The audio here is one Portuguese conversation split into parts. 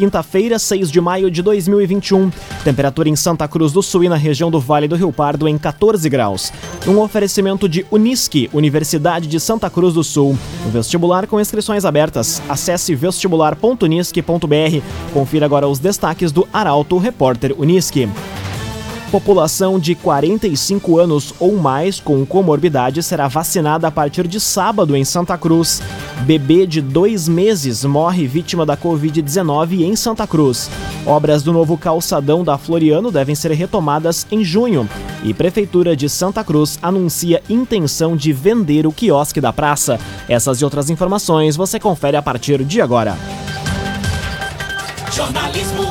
quinta-feira, 6 de maio de 2021. Temperatura em Santa Cruz do Sul e na região do Vale do Rio Pardo em 14 graus. Um oferecimento de Unisque, Universidade de Santa Cruz do Sul. Um vestibular com inscrições abertas. Acesse vestibular.unisque.br. Confira agora os destaques do Arauto Repórter Unisque. População de 45 anos ou mais com comorbidade será vacinada a partir de sábado em Santa Cruz. Bebê de dois meses morre vítima da Covid-19 em Santa Cruz. Obras do novo calçadão da Floriano devem ser retomadas em junho. E Prefeitura de Santa Cruz anuncia intenção de vender o quiosque da praça. Essas e outras informações você confere a partir de agora. Jornalismo.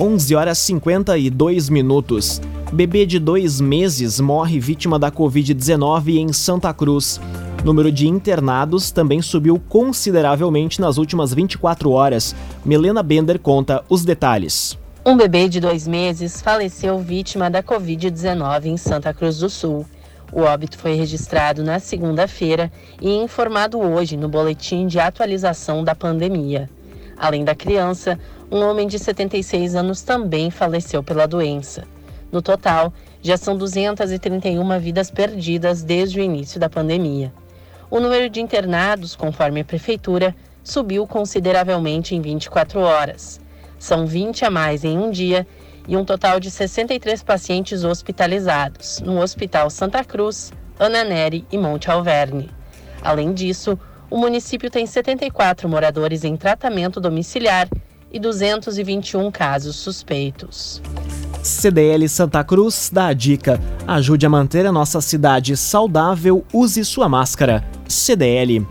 11 horas 52 minutos. Bebê de dois meses morre vítima da Covid-19 em Santa Cruz. Número de internados também subiu consideravelmente nas últimas 24 horas. Melena Bender conta os detalhes. Um bebê de dois meses faleceu vítima da Covid-19 em Santa Cruz do Sul. O óbito foi registrado na segunda-feira e informado hoje no boletim de atualização da pandemia. Além da criança, um homem de 76 anos também faleceu pela doença. No total, já são 231 vidas perdidas desde o início da pandemia. O número de internados, conforme a prefeitura, subiu consideravelmente em 24 horas. São 20 a mais em um dia e um total de 63 pacientes hospitalizados no Hospital Santa Cruz, Ana Neri e Monte Alverne. Além disso, o município tem 74 moradores em tratamento domiciliar e 221 casos suspeitos. CDL Santa Cruz dá a dica: ajude a manter a nossa cidade saudável, use sua máscara. CDL.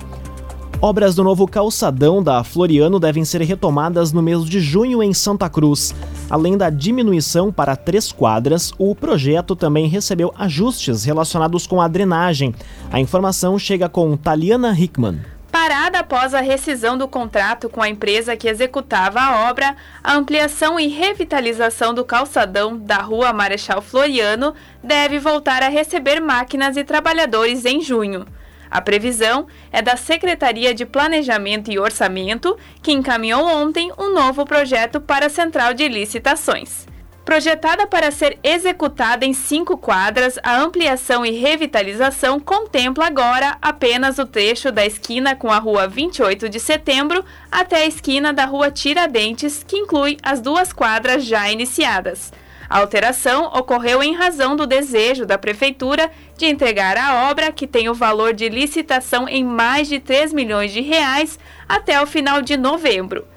Obras do novo calçadão da Floriano devem ser retomadas no mês de junho em Santa Cruz. Além da diminuição para três quadras, o projeto também recebeu ajustes relacionados com a drenagem. A informação chega com Taliana Hickman. Parada após a rescisão do contrato com a empresa que executava a obra, a ampliação e revitalização do calçadão da Rua Marechal Floriano deve voltar a receber máquinas e trabalhadores em junho. A previsão é da Secretaria de Planejamento e Orçamento, que encaminhou ontem um novo projeto para a Central de Licitações. Projetada para ser executada em cinco quadras, a ampliação e revitalização contempla agora apenas o trecho da esquina com a rua 28 de setembro até a esquina da rua Tiradentes, que inclui as duas quadras já iniciadas. A alteração ocorreu em razão do desejo da Prefeitura de entregar a obra, que tem o valor de licitação em mais de 3 milhões de reais, até o final de novembro.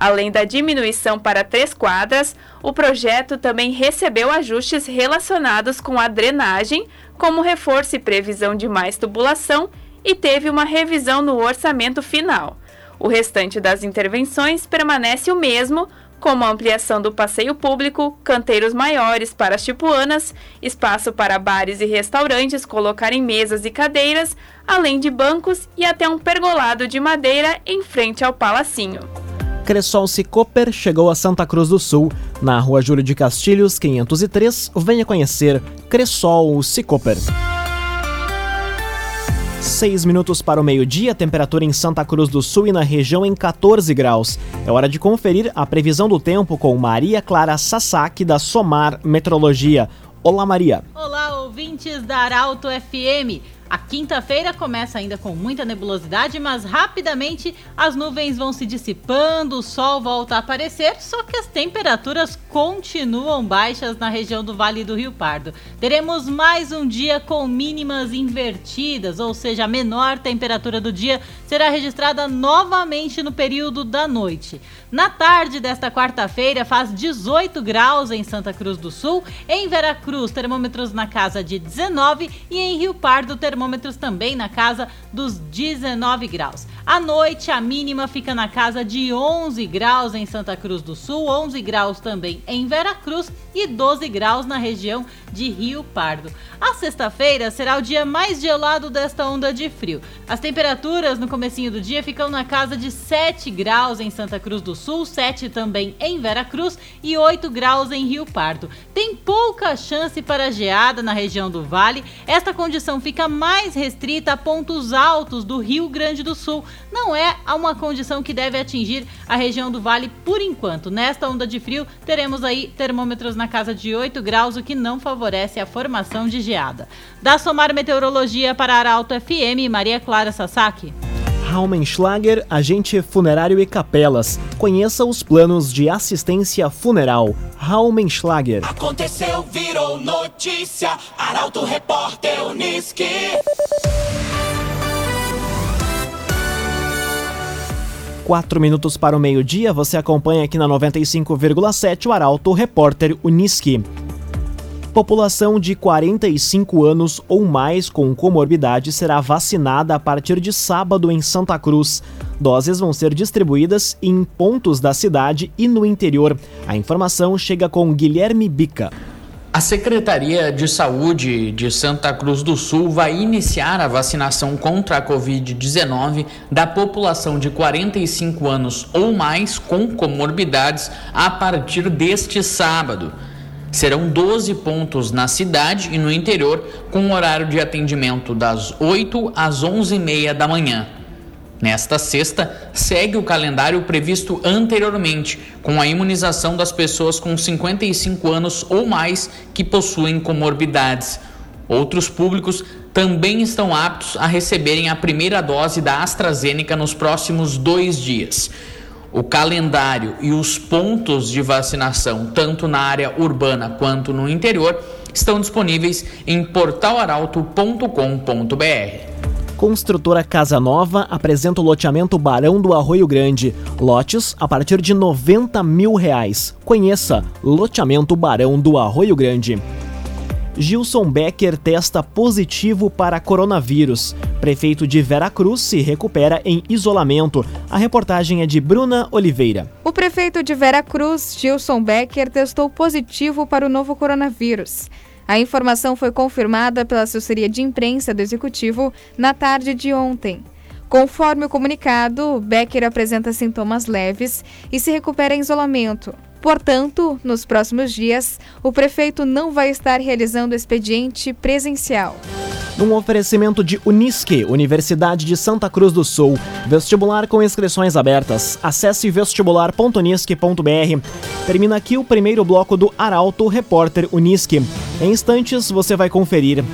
Além da diminuição para três quadras, o projeto também recebeu ajustes relacionados com a drenagem, como reforço e previsão de mais tubulação, e teve uma revisão no orçamento final. O restante das intervenções permanece o mesmo, como a ampliação do passeio público, canteiros maiores para as tipuanas, espaço para bares e restaurantes colocarem mesas e cadeiras, além de bancos e até um pergolado de madeira em frente ao palacinho. Cressol Cicoper chegou a Santa Cruz do Sul, na rua Júlio de Castilhos, 503. Venha conhecer Cressol Cicoper. Seis minutos para o meio-dia, temperatura em Santa Cruz do Sul e na região em 14 graus. É hora de conferir a previsão do tempo com Maria Clara Sasaki, da Somar Metrologia. Olá, Maria. Olá, ouvintes da Arauto FM. A quinta-feira começa ainda com muita nebulosidade, mas rapidamente as nuvens vão se dissipando, o sol volta a aparecer, só que as temperaturas continuam baixas na região do Vale do Rio Pardo. Teremos mais um dia com mínimas invertidas, ou seja, a menor temperatura do dia será registrada novamente no período da noite. Na tarde desta quarta-feira faz 18 graus em Santa Cruz do Sul, em Veracruz termômetros na casa de 19 e em Rio Pardo termômetros termômetros também na casa dos 19 graus. À noite, a mínima fica na casa de 11 graus em Santa Cruz do Sul, 11 graus também em Veracruz e 12 graus na região de Rio Pardo. A sexta-feira será o dia mais gelado desta onda de frio. As temperaturas no comecinho do dia ficam na casa de 7 graus em Santa Cruz do Sul, 7 também em Veracruz e 8 graus em Rio Pardo. Tem pouca chance para geada na região do Vale. Esta condição fica mais restrita a pontos altos do Rio Grande do Sul. Não é uma condição que deve atingir a região do Vale por enquanto. Nesta onda de frio, teremos aí termômetros na casa de 8 graus, o que não favorece a formação de geada. Da Somar Meteorologia para Arauto FM, Maria Clara Sasaki. Raumenschlager, agente funerário e capelas. Conheça os planos de assistência funeral. Raumenschlager. Aconteceu, virou notícia. Arauto Repórter Uniski. Quatro minutos para o meio-dia, você acompanha aqui na 95,7 o Arauto Repórter Uniski. População de 45 anos ou mais com comorbidade será vacinada a partir de sábado em Santa Cruz. Doses vão ser distribuídas em pontos da cidade e no interior. A informação chega com Guilherme Bica. A Secretaria de Saúde de Santa Cruz do Sul vai iniciar a vacinação contra a Covid-19 da população de 45 anos ou mais com comorbidades a partir deste sábado. Serão 12 pontos na cidade e no interior, com horário de atendimento das 8 às 11h30 da manhã. Nesta sexta, segue o calendário previsto anteriormente, com a imunização das pessoas com 55 anos ou mais que possuem comorbidades. Outros públicos também estão aptos a receberem a primeira dose da AstraZeneca nos próximos dois dias. O calendário e os pontos de vacinação, tanto na área urbana quanto no interior, estão disponíveis em portalaralto.com.br. Construtora Casa Nova apresenta o loteamento Barão do Arroio Grande. Lotes a partir de 90 mil reais. Conheça Loteamento Barão do Arroio Grande. Gilson Becker testa positivo para coronavírus. Prefeito de Veracruz se recupera em isolamento. A reportagem é de Bruna Oliveira. O prefeito de Veracruz, Gilson Becker, testou positivo para o novo coronavírus. A informação foi confirmada pela assessoria de imprensa do executivo na tarde de ontem. Conforme o comunicado, Becker apresenta sintomas leves e se recupera em isolamento. Portanto, nos próximos dias, o prefeito não vai estar realizando expediente presencial. Num oferecimento de Unisque, Universidade de Santa Cruz do Sul. Vestibular com inscrições abertas. Acesse vestibular.unisque.br. Termina aqui o primeiro bloco do Arauto Repórter Unisque. Em instantes você vai conferir.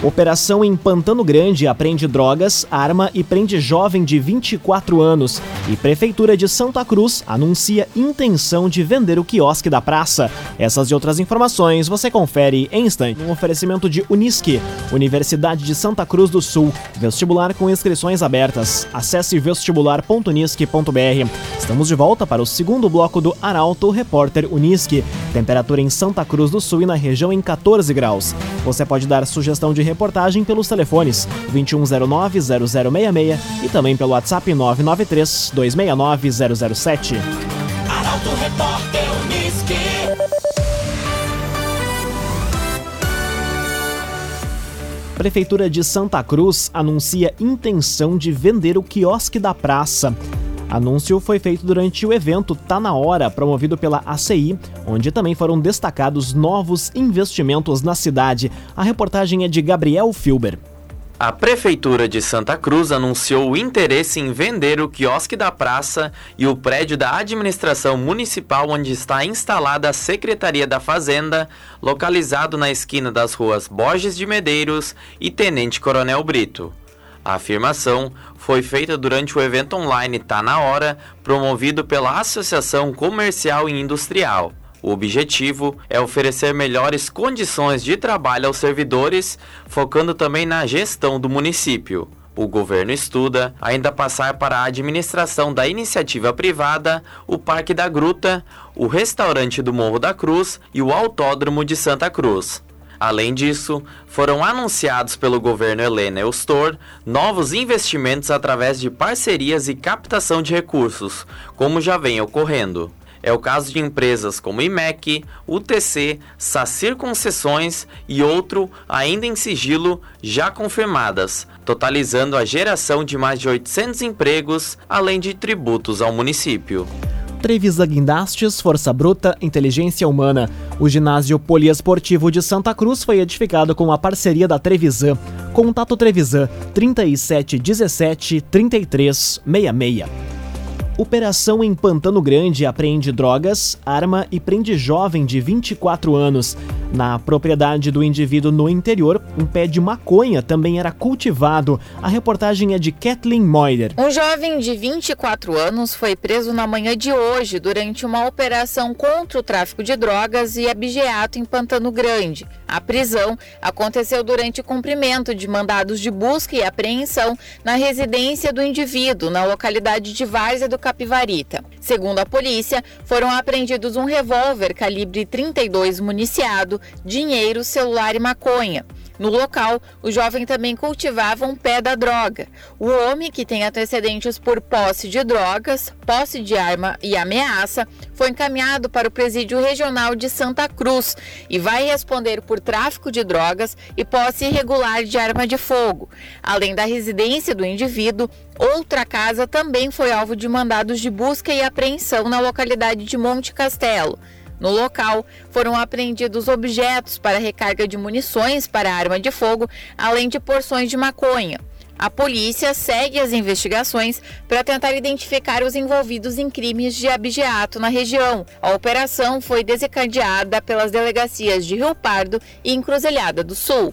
Operação em Pantano Grande apreende drogas, arma e prende jovem de 24 anos. E Prefeitura de Santa Cruz anuncia intenção de vender o quiosque da praça. Essas e outras informações você confere em instante. Um oferecimento de Unisque, Universidade de Santa Cruz do Sul. Vestibular com inscrições abertas. Acesse vestibular.unisque.br. Estamos de volta para o segundo bloco do Arauto Repórter Unisque. Temperatura em Santa Cruz do Sul e na região em 14 graus. Você pode dar sugestão de reportagem pelos telefones 2109-0066 e também pelo WhatsApp 993-269-007. Arauto Repórter Uniski. Prefeitura de Santa Cruz anuncia intenção de vender o quiosque da praça. Anúncio foi feito durante o evento Tá na Hora, promovido pela ACI, onde também foram destacados novos investimentos na cidade. A reportagem é de Gabriel Filber. A Prefeitura de Santa Cruz anunciou o interesse em vender o quiosque da praça e o prédio da administração municipal onde está instalada a Secretaria da Fazenda, localizado na esquina das ruas Borges de Medeiros e Tenente Coronel Brito. A afirmação foi feita durante o evento online Tá na Hora, promovido pela Associação Comercial e Industrial. O objetivo é oferecer melhores condições de trabalho aos servidores, focando também na gestão do município. O governo estuda ainda passar para a administração da iniciativa privada o Parque da Gruta, o restaurante do Morro da Cruz e o Autódromo de Santa Cruz. Além disso, foram anunciados pelo governo Helena Eustor novos investimentos através de parcerias e captação de recursos, como já vem ocorrendo. É o caso de empresas como IMEC, UTC, Sacir Concessões e outro ainda em sigilo já confirmadas, totalizando a geração de mais de 800 empregos, além de tributos ao município. Trevisa Guindastes, Força Bruta, Inteligência Humana. O ginásio poliesportivo de Santa Cruz foi edificado com a parceria da Trevisan. Contato Trevisan 3717 3366. Operação em Pantano Grande apreende drogas, arma e prende jovem de 24 anos. Na propriedade do indivíduo no interior, um pé de maconha também era cultivado. A reportagem é de Kathleen Moider. Um jovem de 24 anos foi preso na manhã de hoje durante uma operação contra o tráfico de drogas e abigeato em Pantano Grande. A prisão aconteceu durante o cumprimento de mandados de busca e apreensão na residência do indivíduo, na localidade de Várzea do Capivarita. Segundo a polícia, foram apreendidos um revólver calibre 32 municiado, dinheiro, celular e maconha. No local, o jovem também cultivava um pé da droga. O homem, que tem antecedentes por posse de drogas, posse de arma e ameaça, foi encaminhado para o Presídio Regional de Santa Cruz e vai responder por tráfico de drogas e posse irregular de arma de fogo. Além da residência do indivíduo, outra casa também foi alvo de mandados de busca e apreensão na localidade de Monte Castelo. No local, foram apreendidos objetos para recarga de munições para arma de fogo, além de porções de maconha. A polícia segue as investigações para tentar identificar os envolvidos em crimes de abigeato na região. A operação foi desencadeada pelas delegacias de Rio Pardo e Encruzilhada do Sul.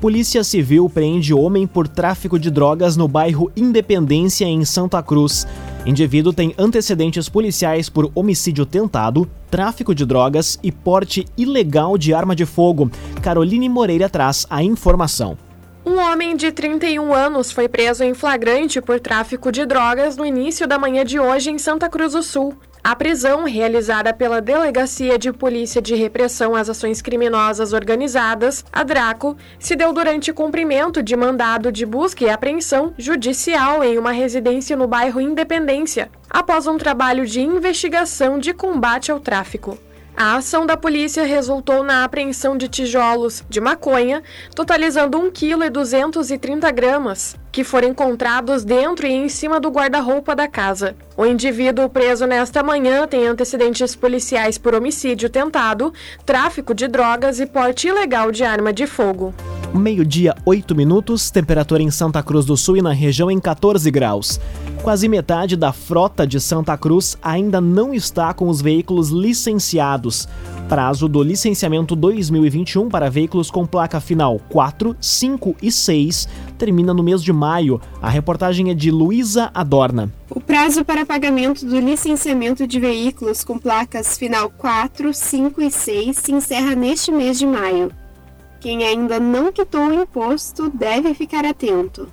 Polícia Civil prende homem por tráfico de drogas no bairro Independência, em Santa Cruz. Indivíduo tem antecedentes policiais por homicídio tentado, tráfico de drogas e porte ilegal de arma de fogo. Caroline Moreira traz a informação. Um homem de 31 anos foi preso em flagrante por tráfico de drogas no início da manhã de hoje em Santa Cruz do Sul. A prisão, realizada pela Delegacia de Polícia de Repressão às Ações Criminosas Organizadas, a DRACO, se deu durante cumprimento de mandado de busca e apreensão judicial em uma residência no bairro Independência, após um trabalho de investigação de combate ao tráfico. A ação da polícia resultou na apreensão de tijolos de maconha, totalizando 1,230 kg, que foram encontrados dentro e em cima do guarda-roupa da casa. O indivíduo preso nesta manhã tem antecedentes policiais por homicídio tentado, tráfico de drogas e porte ilegal de arma de fogo. Meio-dia, 8 minutos, temperatura em Santa Cruz do Sul e na região em 14 graus. Quase metade da frota de Santa Cruz ainda não está com os veículos licenciados. Prazo do licenciamento 2021 para veículos com placa final 4, 5 e 6 termina no mês de maio. A reportagem é de Luísa Adorna. O prazo para pagamento do licenciamento de veículos com placas final 4, 5 e 6 se encerra neste mês de maio. Quem ainda não quitou o imposto deve ficar atento.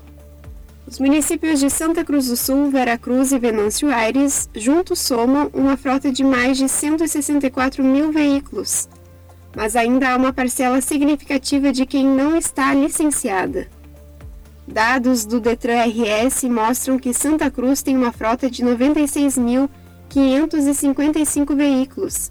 Os municípios de Santa Cruz do Sul, Veracruz e Venâncio Aires juntos somam uma frota de mais de 164 mil veículos, mas ainda há uma parcela significativa de quem não está licenciada. Dados do Detran RS mostram que Santa Cruz tem uma frota de 96.555 veículos,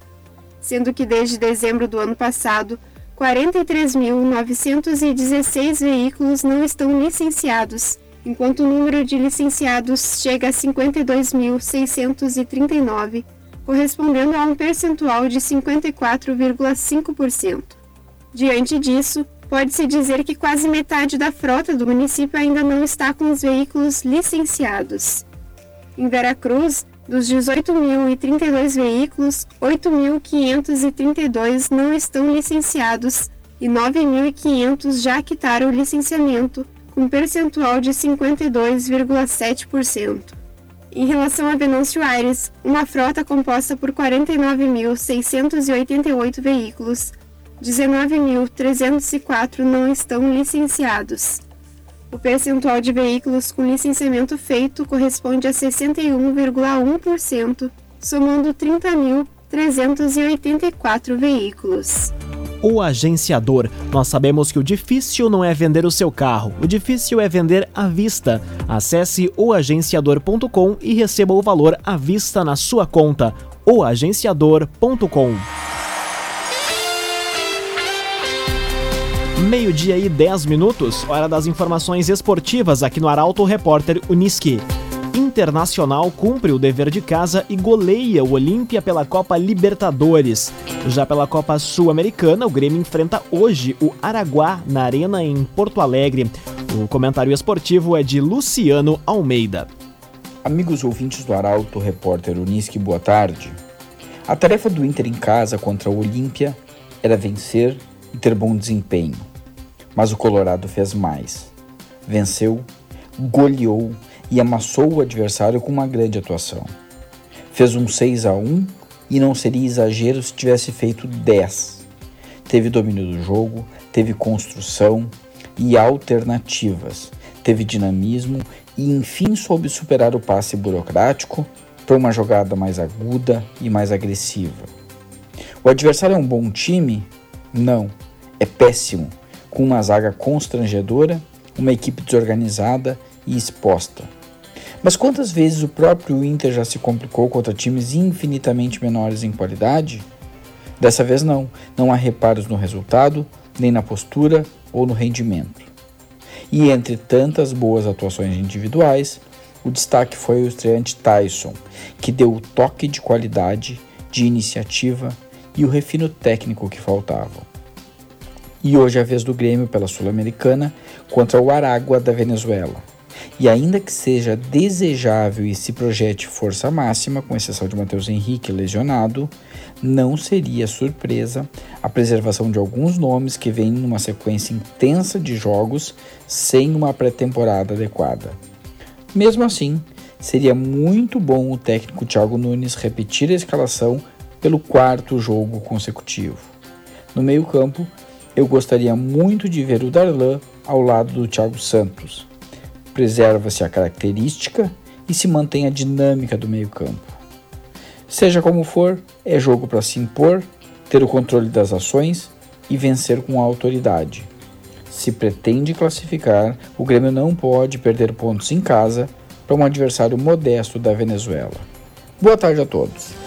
sendo que desde dezembro do ano passado 43.916 veículos não estão licenciados, enquanto o número de licenciados chega a 52.639, correspondendo a um percentual de 54,5%. Diante disso, pode-se dizer que quase metade da frota do município ainda não está com os veículos licenciados. Em Veracruz, dos 18.032 veículos, 8.532 não estão licenciados e 9.500 já quitaram o licenciamento, com percentual de 52,7%. Em relação a Venâncio Aires, uma frota composta por 49.688 veículos, 19.304 não estão licenciados. O percentual de veículos com licenciamento feito corresponde a 61,1%, somando 30.384 veículos. O agenciador. Nós sabemos que o difícil não é vender o seu carro, o difícil é vender à vista. Acesse oagenciador.com e receba o valor à vista na sua conta. oagenciador.com Meio-dia e 10 minutos, hora das informações esportivas aqui no Arauto Repórter Uniski. Internacional cumpre o dever de casa e goleia o Olímpia pela Copa Libertadores. Já pela Copa Sul-Americana, o Grêmio enfrenta hoje o Araguá na Arena em Porto Alegre. O comentário esportivo é de Luciano Almeida. Amigos ouvintes do Arauto, repórter Uniski, boa tarde. A tarefa do Inter em casa contra o Olímpia era vencer e ter bom desempenho. Mas o Colorado fez mais. Venceu, goleou e amassou o adversário com uma grande atuação. Fez um 6 a 1 e não seria exagero se tivesse feito 10. Teve domínio do jogo, teve construção e alternativas, teve dinamismo e enfim soube superar o passe burocrático para uma jogada mais aguda e mais agressiva. O adversário é um bom time? Não, é péssimo, com uma zaga constrangedora, uma equipe desorganizada e exposta. Mas quantas vezes o próprio Inter já se complicou contra times infinitamente menores em qualidade? Dessa vez não, não há reparos no resultado, nem na postura ou no rendimento. E entre tantas boas atuações individuais, o destaque foi o estreante Tyson, que deu o toque de qualidade, de iniciativa e o refino técnico que faltavam. E hoje é a vez do Grêmio pela Sul-Americana contra o Aragua da Venezuela. E ainda que seja desejável e se projete força máxima, com exceção de Matheus Henrique lesionado, não seria surpresa a preservação de alguns nomes que vêm numa sequência intensa de jogos sem uma pré-temporada adequada. Mesmo assim, seria muito bom o técnico Thiago Nunes repetir a escalação pelo quarto jogo consecutivo. No meio-campo, eu gostaria muito de ver o Darlan ao lado do Thiago Santos preserva-se a característica e se mantém a dinâmica do meio-campo. Seja como for, é jogo para se impor, ter o controle das ações e vencer com autoridade. Se pretende classificar, o Grêmio não pode perder pontos em casa para um adversário modesto da Venezuela. Boa tarde a todos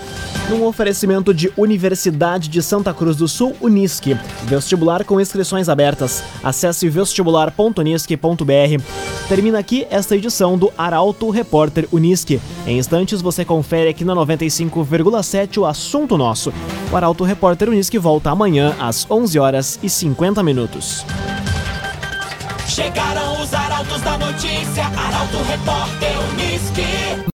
num oferecimento de Universidade de Santa Cruz do Sul, Unisque. Vestibular com inscrições abertas. Acesse vestibular.unisque.br. Termina aqui esta edição do Arauto Repórter Unisque. Em instantes você confere aqui na 95,7 o assunto nosso. O Arauto Repórter Unisque volta amanhã às 11 horas e 50 minutos. Chegaram os arautos da notícia, Arauto Repórter Unisque.